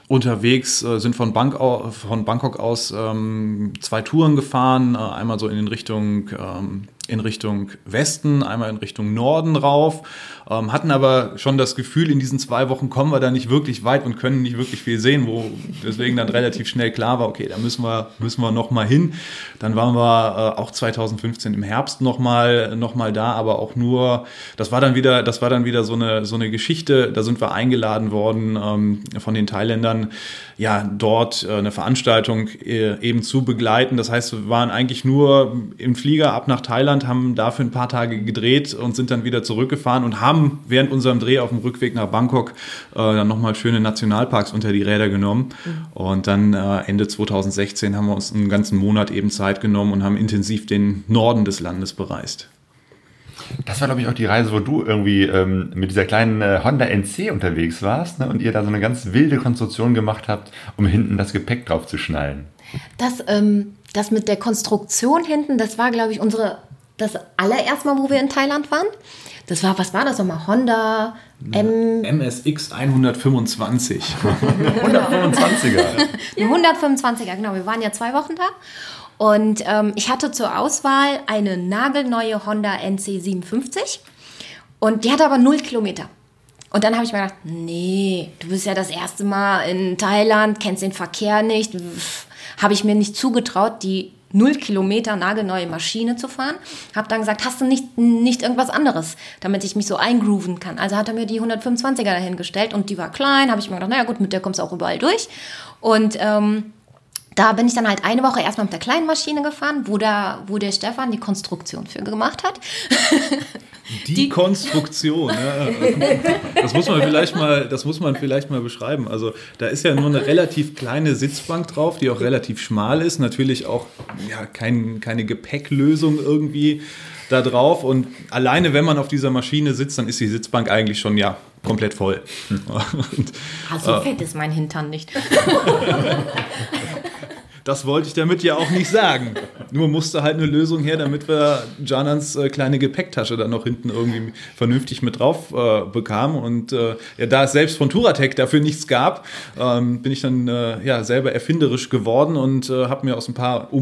unterwegs, äh, sind von, Bank, von Bangkok aus ähm, zwei Touren gefahren. Äh, einmal so in Richtung, ähm, in Richtung Westen, einmal in Richtung Norden rauf ähm, hatten aber schon das Gefühl, in diesen zwei Wochen kommen wir da nicht wirklich weit und können nicht wirklich viel sehen, wo deswegen dann relativ schnell klar war, okay, da müssen wir, müssen wir noch mal hin. Dann waren wir äh, auch 2015 im Herbst noch mal, noch mal da, aber auch nur, das war dann wieder, das war dann wieder so eine, so eine Geschichte, da sind wir eingeladen worden ähm, von den Thailändern, ja, dort äh, eine Veranstaltung äh, eben zu begleiten. Das heißt, wir waren eigentlich nur im Flieger ab nach Thailand, haben dafür ein paar Tage gedreht und sind dann wieder zurückgefahren und haben haben während unserem Dreh auf dem Rückweg nach Bangkok äh, dann nochmal schöne Nationalparks unter die Räder genommen. Mhm. Und dann äh, Ende 2016 haben wir uns einen ganzen Monat eben Zeit genommen und haben intensiv den Norden des Landes bereist. Das war, glaube ich, auch die Reise, wo du irgendwie ähm, mit dieser kleinen äh, Honda NC unterwegs warst ne? und ihr da so eine ganz wilde Konstruktion gemacht habt, um hinten das Gepäck drauf zu schnallen. Das, ähm, das mit der Konstruktion hinten, das war, glaube ich, unsere das allererste Mal, wo wir in Thailand waren. Das war, was war das nochmal? Honda M MSX 125. 125er. 125er, genau. Wir waren ja zwei Wochen da. Und ähm, ich hatte zur Auswahl eine nagelneue Honda NC57. Und die hatte aber null Kilometer. Und dann habe ich mir gedacht, nee, du bist ja das erste Mal in Thailand, kennst den Verkehr nicht. Habe ich mir nicht zugetraut, die null Kilometer nagelneue Maschine zu fahren. Habe dann gesagt, hast du nicht, nicht irgendwas anderes, damit ich mich so eingrooven kann. Also hat er mir die 125er dahingestellt und die war klein. Habe ich mir gedacht, naja gut, mit der kommst du auch überall durch. Und ähm, da bin ich dann halt eine Woche erstmal mit der kleinen Maschine gefahren, wo, da, wo der Stefan die Konstruktion für gemacht hat. Die, die Konstruktion, ne? das muss man vielleicht mal, das muss man vielleicht mal beschreiben. Also da ist ja nur eine relativ kleine Sitzbank drauf, die auch relativ schmal ist. Natürlich auch ja, kein, keine Gepäcklösung irgendwie da drauf. Und alleine, wenn man auf dieser Maschine sitzt, dann ist die Sitzbank eigentlich schon ja komplett voll. Und, also äh, fett ist mein Hintern nicht. Das wollte ich damit ja auch nicht sagen. Nur musste halt eine Lösung her, damit wir Janans äh, kleine Gepäcktasche dann noch hinten irgendwie vernünftig mit drauf äh, bekamen. Und äh, ja, da es selbst von Turatec dafür nichts gab, ähm, bin ich dann äh, ja, selber erfinderisch geworden und äh, habe mir aus ein paar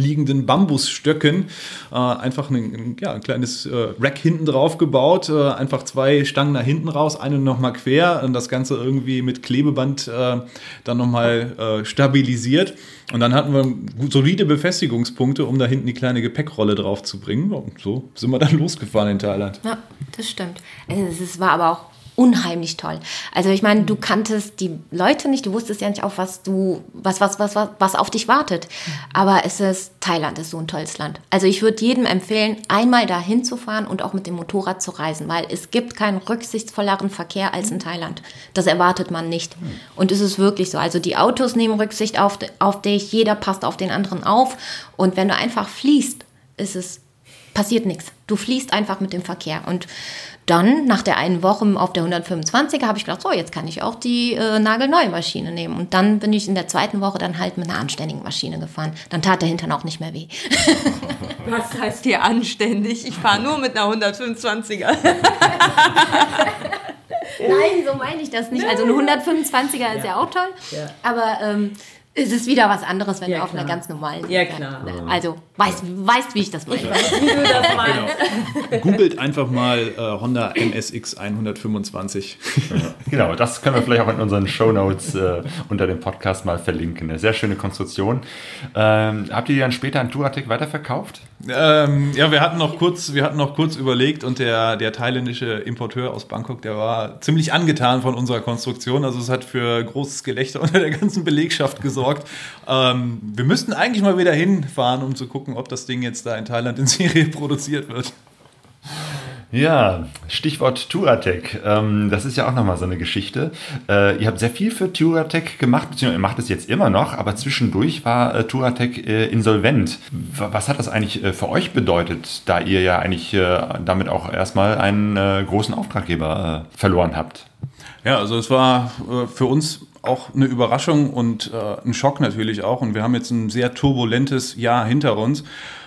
umliegenden Bambusstöcken äh, einfach ein, ja, ein kleines Rack hinten drauf gebaut. einfach zwei Stangen nach hinten raus, eine nochmal quer und das Ganze irgendwie mit Klebeband dann nochmal stabilisiert. Und dann hatten wir solide Befestigungspunkte, um da hinten die kleine Gepäckrolle drauf zu bringen. Und so sind wir dann losgefahren in Thailand. Ja, das stimmt. Es war aber auch unheimlich toll. Also ich meine, du kanntest die Leute nicht, du wusstest ja nicht auf was du, was, was, was, was, was auf dich wartet. Aber es ist, Thailand ist so ein tolles Land. Also ich würde jedem empfehlen, einmal da hinzufahren und auch mit dem Motorrad zu reisen, weil es gibt keinen rücksichtsvolleren Verkehr als in Thailand. Das erwartet man nicht. Und es ist wirklich so. Also die Autos nehmen Rücksicht auf, auf dich, jeder passt auf den anderen auf. Und wenn du einfach fließt, ist es, passiert nichts. Du fließt einfach mit dem Verkehr. Und dann, nach der einen Woche auf der 125er, habe ich gedacht, so, jetzt kann ich auch die äh, nagelneue Maschine nehmen. Und dann bin ich in der zweiten Woche dann halt mit einer anständigen Maschine gefahren. Dann tat der Hintern auch nicht mehr weh. Was heißt hier anständig? Ich fahre nur mit einer 125er. Nein, so meine ich das nicht. Also eine 125er ist ja auch toll. Ja. Aber ähm, es ist wieder was anderes, wenn ja, du auf klar. einer ganz normalen. Ja, klar. Also, weißt, weißt, wie ich das meine. Ich weiß, wie du das meinst. Genau. Googelt einfach mal äh, Honda MSX 125. genau, das können wir vielleicht auch in unseren Show Notes äh, unter dem Podcast mal verlinken. Eine sehr schöne Konstruktion. Ähm, habt ihr die dann später an Touratec weiterverkauft? Ähm, ja, wir hatten noch kurz, wir hatten noch kurz überlegt und der, der thailändische Importeur aus Bangkok, der war ziemlich angetan von unserer Konstruktion. Also es hat für großes Gelächter unter der ganzen Belegschaft gesorgt. Ähm, wir müssten eigentlich mal wieder hinfahren, um zu gucken, ob das Ding jetzt da in Thailand in Serie produziert wird. Ja, Stichwort Touratec. Ähm, das ist ja auch nochmal so eine Geschichte. Äh, ihr habt sehr viel für Touratec gemacht, beziehungsweise ihr macht es jetzt immer noch, aber zwischendurch war äh, Touratec äh, insolvent. Was hat das eigentlich äh, für euch bedeutet, da ihr ja eigentlich damit auch erstmal einen großen Auftraggeber verloren habt? Ja, also es war für uns auch eine Überraschung und ein Schock natürlich auch. Und wir haben jetzt ein sehr turbulentes Jahr hinter uns.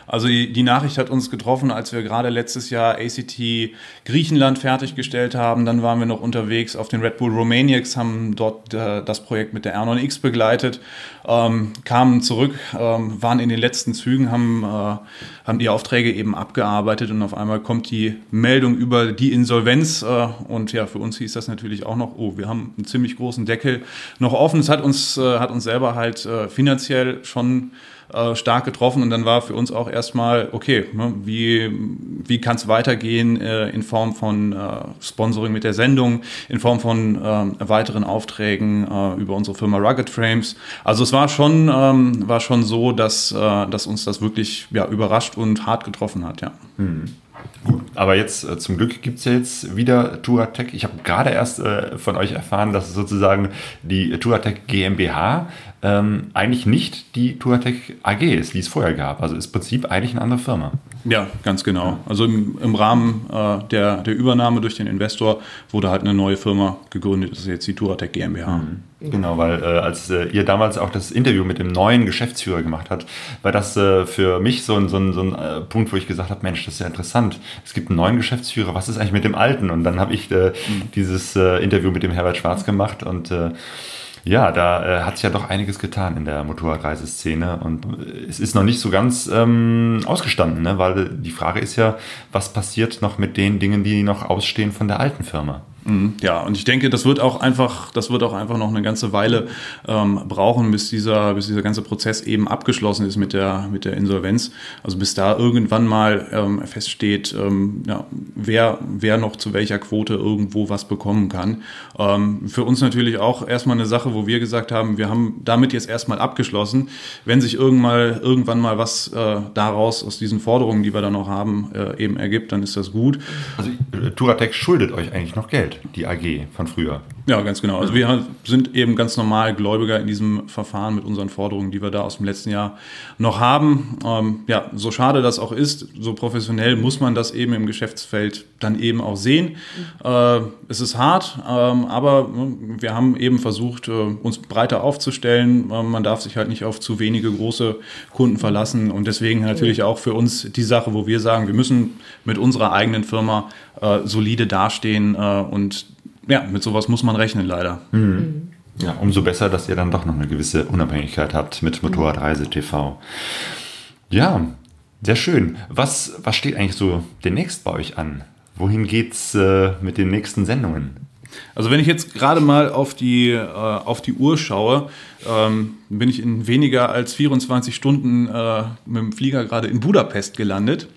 Also die, Nachricht hat uns getroffen, als wir gerade letztes Jahr ACT Griechenland fertiggestellt haben. Dann waren wir noch unterwegs auf den Red Bull Romaniacs, haben dort äh, das Projekt mit der R9X begleitet, ähm, kamen zurück, ähm, waren in den letzten Zügen, haben, äh, haben die Aufträge eben abgearbeitet und auf einmal kommt die Meldung über die Insolvenz. Äh, und ja, für uns hieß das natürlich auch noch, oh, wir haben einen ziemlich großen Deckel noch offen. Es hat uns, äh, hat uns selber halt äh, finanziell schon äh, stark getroffen und dann war für uns auch erstmal, okay, ne, wie, wie kann es weitergehen äh, in Form von äh, Sponsoring mit der Sendung, in Form von äh, weiteren Aufträgen äh, über unsere Firma Rugged Frames. Also es war schon, ähm, war schon so, dass, äh, dass uns das wirklich ja, überrascht und hart getroffen hat, ja. Mhm. Gut, aber jetzt äh, zum Glück gibt es ja jetzt wieder Touratec. Ich habe gerade erst äh, von euch erfahren, dass sozusagen die Touratec GmbH ähm, eigentlich nicht die Touratec AG ist, die es vorher gab. Also ist im Prinzip eigentlich eine andere Firma. Ja, ganz genau. Also im, im Rahmen äh, der, der Übernahme durch den Investor wurde halt eine neue Firma gegründet. Das ist jetzt die Touratec GmbH. Mhm. Genau, weil äh, als äh, ihr damals auch das Interview mit dem neuen Geschäftsführer gemacht habt, war das äh, für mich so ein, so ein, so ein äh, Punkt, wo ich gesagt habe, Mensch, das ist ja interessant. Es gibt einen neuen Geschäftsführer, was ist eigentlich mit dem alten? Und dann habe ich äh, mhm. dieses Interview mit dem Herbert Schwarz gemacht und ja, da äh, hat sich ja doch einiges getan in der Motorradreiseszene und äh, es ist noch nicht so ganz ähm, ausgestanden, ne? weil die Frage ist ja, was passiert noch mit den Dingen, die noch ausstehen von der alten Firma? Mhm. Ja, und ich denke, das wird auch einfach, das wird auch einfach noch eine ganze Weile ähm, brauchen, bis dieser, bis dieser ganze Prozess eben abgeschlossen ist mit der, mit der Insolvenz. Also bis da irgendwann mal ähm, feststeht, ähm, ja, wer, wer noch zu welcher Quote irgendwo was bekommen kann. Ähm, für uns natürlich auch erstmal eine Sache, wo wir gesagt haben, wir haben damit jetzt erstmal abgeschlossen. Wenn sich irgendwann, irgendwann mal was äh, daraus aus diesen Forderungen, die wir da noch haben, äh, eben ergibt, dann ist das gut. Also äh, Turatec schuldet euch eigentlich noch Geld die AG von früher. Ja, ganz genau. Also wir sind eben ganz normal Gläubiger in diesem Verfahren mit unseren Forderungen, die wir da aus dem letzten Jahr noch haben. Ähm, ja, so schade das auch ist, so professionell muss man das eben im Geschäftsfeld dann eben auch sehen. Äh, es ist hart, ähm, aber äh, wir haben eben versucht, äh, uns breiter aufzustellen. Äh, man darf sich halt nicht auf zu wenige große Kunden verlassen und deswegen natürlich auch für uns die Sache, wo wir sagen, wir müssen mit unserer eigenen Firma äh, solide dastehen äh, und ja, mit sowas muss man rechnen, leider. Mhm. Ja, umso besser, dass ihr dann doch noch eine gewisse Unabhängigkeit habt mit Motorradreise TV. Ja, sehr schön. Was, was steht eigentlich so demnächst bei euch an? Wohin geht's äh, mit den nächsten Sendungen? Also wenn ich jetzt gerade mal auf die, äh, auf die Uhr schaue, ähm, bin ich in weniger als 24 Stunden äh, mit dem Flieger gerade in Budapest gelandet.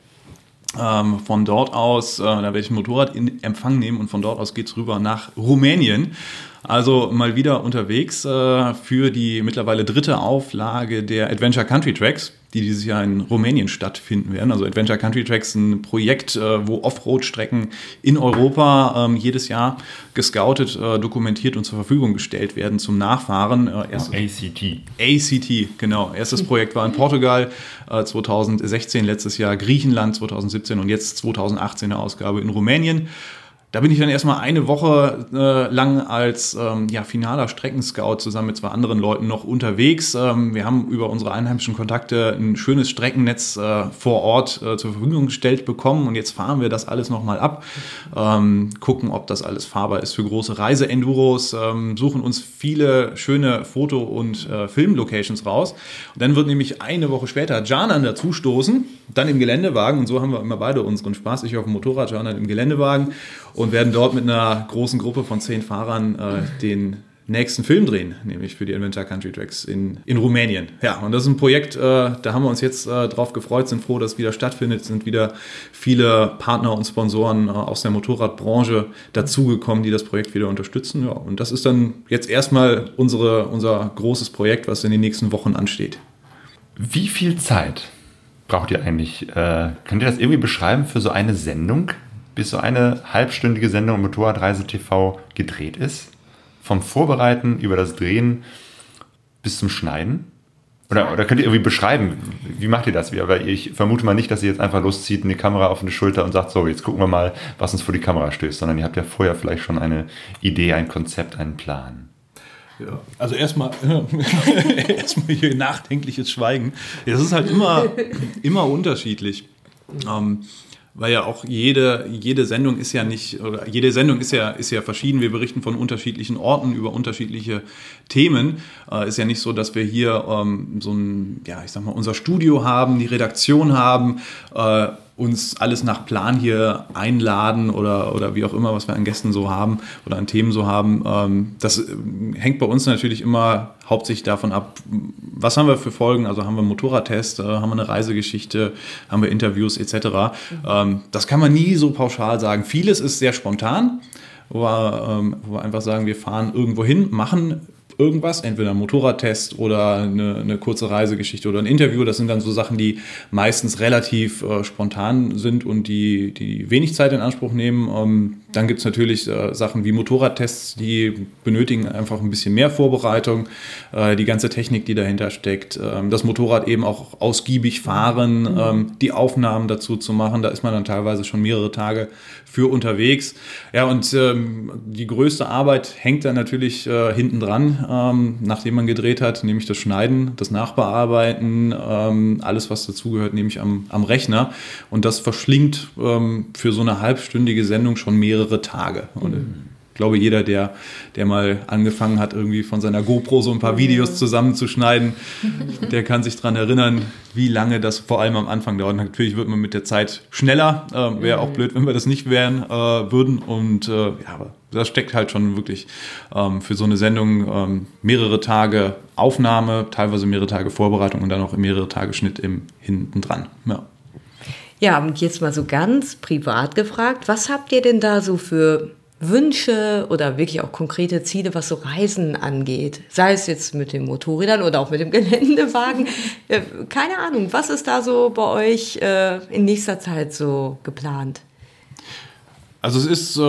Ähm, von dort aus, äh, da werde ich ein Motorrad in Empfang nehmen und von dort aus geht es rüber nach Rumänien. Also mal wieder unterwegs äh, für die mittlerweile dritte Auflage der Adventure Country Tracks, die dieses Jahr in Rumänien stattfinden werden. Also Adventure Country Tracks ein Projekt, äh, wo Offroad-Strecken in Europa ähm, jedes Jahr gescoutet, äh, dokumentiert und zur Verfügung gestellt werden zum Nachfahren. Äh, erstes, ACT. ACT, genau. Erstes Projekt war in Portugal 2016, äh, letztes Jahr Griechenland 2017 und jetzt 2018 eine Ausgabe in Rumänien. Da bin ich dann erstmal eine Woche äh, lang als ähm, ja, finaler Streckenscout zusammen mit zwei anderen Leuten noch unterwegs. Ähm, wir haben über unsere einheimischen Kontakte ein schönes Streckennetz äh, vor Ort äh, zur Verfügung gestellt bekommen und jetzt fahren wir das alles nochmal ab, ähm, gucken, ob das alles fahrbar ist für große Reise-Enduros, ähm, suchen uns viele schöne Foto- und äh, Filmlocations raus. Und dann wird nämlich eine Woche später Janan dazustoßen, dann im Geländewagen und so haben wir immer beide unseren Spaß. Ich auf dem Motorrad, Janan im Geländewagen und werden dort mit einer großen Gruppe von zehn Fahrern äh, den nächsten Film drehen, nämlich für die Adventure Country Tracks in, in Rumänien. Ja, und das ist ein Projekt, äh, da haben wir uns jetzt äh, drauf gefreut, sind froh, dass es wieder stattfindet, sind wieder viele Partner und Sponsoren äh, aus der Motorradbranche dazugekommen, die das Projekt wieder unterstützen. Ja, und das ist dann jetzt erstmal unsere, unser großes Projekt, was in den nächsten Wochen ansteht. Wie viel Zeit braucht ihr eigentlich? Äh, könnt ihr das irgendwie beschreiben für so eine Sendung? Bis so eine halbstündige Sendung Motorradreise TV gedreht ist? Vom Vorbereiten über das Drehen bis zum Schneiden? Oder, oder könnt ihr irgendwie beschreiben, wie macht ihr das? Weil ich vermute mal nicht, dass ihr jetzt einfach loszieht, eine Kamera auf eine Schulter und sagt, so, jetzt gucken wir mal, was uns vor die Kamera stößt, sondern ihr habt ja vorher vielleicht schon eine Idee, ein Konzept, einen Plan. Ja, also erstmal erstmal hier nachdenkliches Schweigen. Das ist halt immer, immer unterschiedlich. Ähm, weil ja auch jede, jede Sendung ist ja nicht, oder jede Sendung ist ja, ist ja verschieden. Wir berichten von unterschiedlichen Orten über unterschiedliche Themen. Äh, ist ja nicht so, dass wir hier ähm, so ein, ja, ich sag mal, unser Studio haben, die Redaktion haben, äh, uns alles nach Plan hier einladen oder, oder wie auch immer, was wir an Gästen so haben oder an Themen so haben. Ähm, das äh, hängt bei uns natürlich immer hauptsächlich davon ab, was haben wir für Folgen. Also haben wir einen Motorradtest, äh, haben wir eine Reisegeschichte, haben wir Interviews etc. Mhm. das kann man nie so pauschal sagen. Vieles ist sehr spontan. Wo wir, ähm, wo wir einfach sagen, wir fahren irgendwo hin, machen irgendwas, entweder ein Motorradtest oder eine, eine, kurze Reisegeschichte oder ein Interview. Das sind dann so Sachen, die meistens relativ äh, spontan sind und die, die wenig Zeit in Anspruch nehmen. Ähm, dann gibt es natürlich äh, Sachen wie Motorradtests, die benötigen einfach ein bisschen mehr Vorbereitung. Äh, die ganze Technik, die dahinter steckt, ähm, das Motorrad eben auch ausgiebig fahren, mhm. ähm, die Aufnahmen dazu zu machen. Da ist man dann teilweise schon mehrere Tage für unterwegs. Ja, und ähm, die größte Arbeit hängt dann natürlich äh, hinten dran, ähm, nachdem man gedreht hat, nämlich das Schneiden, das Nachbearbeiten, ähm, alles, was dazugehört, nämlich am, am Rechner. Und das verschlingt ähm, für so eine halbstündige Sendung schon mehrere Tage. Und, mhm glaube, jeder, der, der mal angefangen hat, irgendwie von seiner GoPro so ein paar Videos zusammenzuschneiden, der kann sich daran erinnern, wie lange das vor allem am Anfang dauert. Natürlich wird man mit der Zeit schneller. Äh, Wäre auch blöd, wenn wir das nicht wären, äh, würden. Und äh, ja, aber das steckt halt schon wirklich ähm, für so eine Sendung ähm, mehrere Tage Aufnahme, teilweise mehrere Tage Vorbereitung und dann auch mehrere Tage Schnitt im hinten dran. Ja. Ja, und jetzt mal so ganz privat gefragt, was habt ihr denn da so für Wünsche oder wirklich auch konkrete Ziele, was so Reisen angeht? Sei es jetzt mit den Motorrädern oder auch mit dem Geländewagen. Äh, keine Ahnung, was ist da so bei euch äh, in nächster Zeit so geplant? Also es ist äh,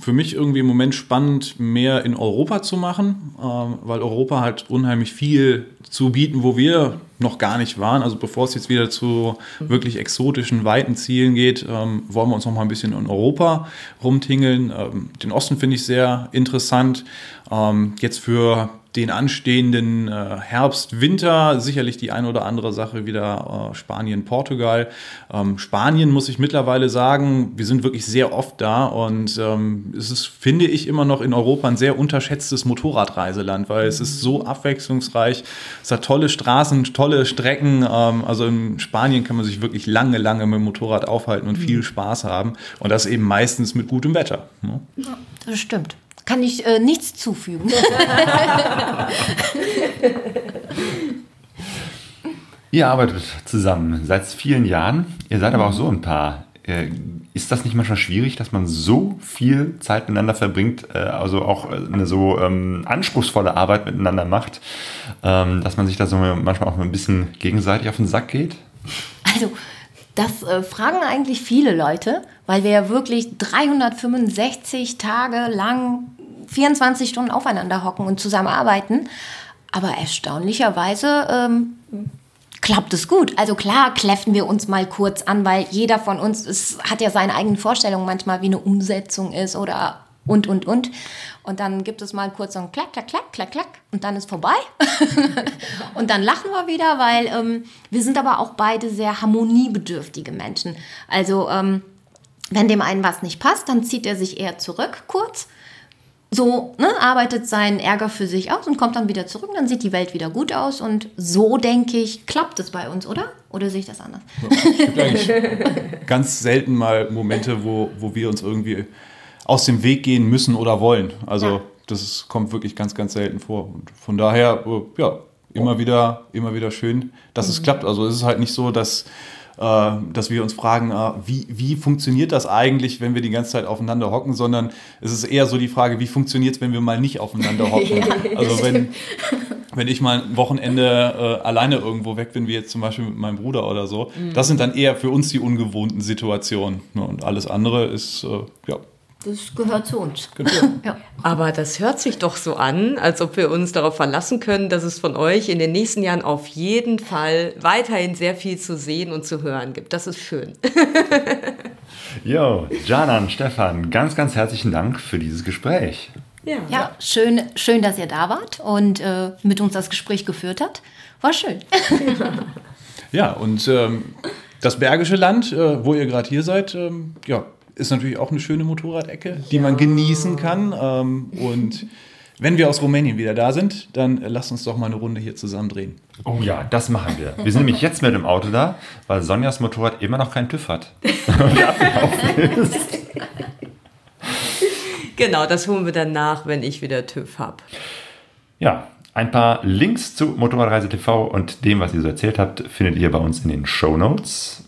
für mich irgendwie im Moment spannend, mehr in Europa zu machen, äh, weil Europa halt unheimlich viel zu bieten, wo wir noch gar nicht waren. Also bevor es jetzt wieder zu wirklich exotischen, weiten Zielen geht, ähm, wollen wir uns noch mal ein bisschen in Europa rumtingeln. Ähm, den Osten finde ich sehr interessant. Ähm, jetzt für den anstehenden äh, Herbst, Winter sicherlich die ein oder andere Sache wieder äh, Spanien, Portugal. Ähm, Spanien muss ich mittlerweile sagen, wir sind wirklich sehr oft da und ähm, es ist, finde ich, immer noch in Europa ein sehr unterschätztes Motorradreiseland, weil es ist so abwechslungsreich. Es hat tolle Straßen, tolle Strecken. Ähm, also in Spanien kann man sich wirklich lange, lange mit dem Motorrad aufhalten und viel Spaß haben und das eben meistens mit gutem Wetter. Ne? Ja, das stimmt kann ich äh, nichts zufügen. Ihr arbeitet zusammen seit vielen Jahren. Ihr seid aber auch so ein Paar. Äh, ist das nicht manchmal schwierig, dass man so viel Zeit miteinander verbringt, äh, also auch eine so ähm, anspruchsvolle Arbeit miteinander macht, ähm, dass man sich da so manchmal auch ein bisschen gegenseitig auf den Sack geht? Also, das äh, fragen eigentlich viele Leute, weil wir ja wirklich 365 Tage lang 24 Stunden aufeinander hocken und zusammenarbeiten. Aber erstaunlicherweise ähm, klappt es gut. Also klar kläffen wir uns mal kurz an, weil jeder von uns ist, hat ja seine eigenen Vorstellungen manchmal, wie eine Umsetzung ist oder und, und, und. Und dann gibt es mal kurz so ein Klack, Klack, Klack, Klack, Klack und dann ist vorbei. und dann lachen wir wieder, weil ähm, wir sind aber auch beide sehr harmoniebedürftige Menschen. Also ähm, wenn dem einen was nicht passt, dann zieht er sich eher zurück kurz so ne, arbeitet seinen Ärger für sich aus und kommt dann wieder zurück, dann sieht die Welt wieder gut aus und so denke ich, klappt es bei uns, oder? Oder sehe ich das anders? eigentlich ganz selten mal Momente, wo, wo wir uns irgendwie aus dem Weg gehen müssen oder wollen. Also ja. das ist, kommt wirklich ganz, ganz selten vor. Und von daher, äh, ja, immer wieder, immer wieder schön, dass mhm. es klappt. Also es ist halt nicht so, dass dass wir uns fragen, äh, wie, wie funktioniert das eigentlich, wenn wir die ganze Zeit aufeinander hocken, sondern es ist eher so die Frage, wie funktioniert es, wenn wir mal nicht aufeinander hocken. also wenn, wenn ich mal ein Wochenende äh, alleine irgendwo weg bin, wie jetzt zum Beispiel mit meinem Bruder oder so, mhm. das sind dann eher für uns die ungewohnten Situationen. Ne? Und alles andere ist, äh, ja, das gehört zu uns. Ja. Aber das hört sich doch so an, als ob wir uns darauf verlassen können, dass es von euch in den nächsten Jahren auf jeden Fall weiterhin sehr viel zu sehen und zu hören gibt. Das ist schön. Jo, Janan, Stefan, ganz, ganz herzlichen Dank für dieses Gespräch. Ja, ja schön, schön, dass ihr da wart und äh, mit uns das Gespräch geführt habt. War schön. ja, und ähm, das Bergische Land, äh, wo ihr gerade hier seid, ähm, ja, ist natürlich auch eine schöne Motorradecke, die man genießen kann. Ähm, und wenn wir aus Rumänien wieder da sind, dann lasst uns doch mal eine Runde hier zusammen drehen. Oh ja, das machen wir. Wir sind nämlich jetzt mit dem Auto da, weil Sonjas Motorrad immer noch keinen TÜV hat. genau, das holen wir dann nach, wenn ich wieder TÜV habe. Ja, ein paar Links zu Motorradreise TV und dem, was ihr so erzählt habt, findet ihr bei uns in den Show Notes.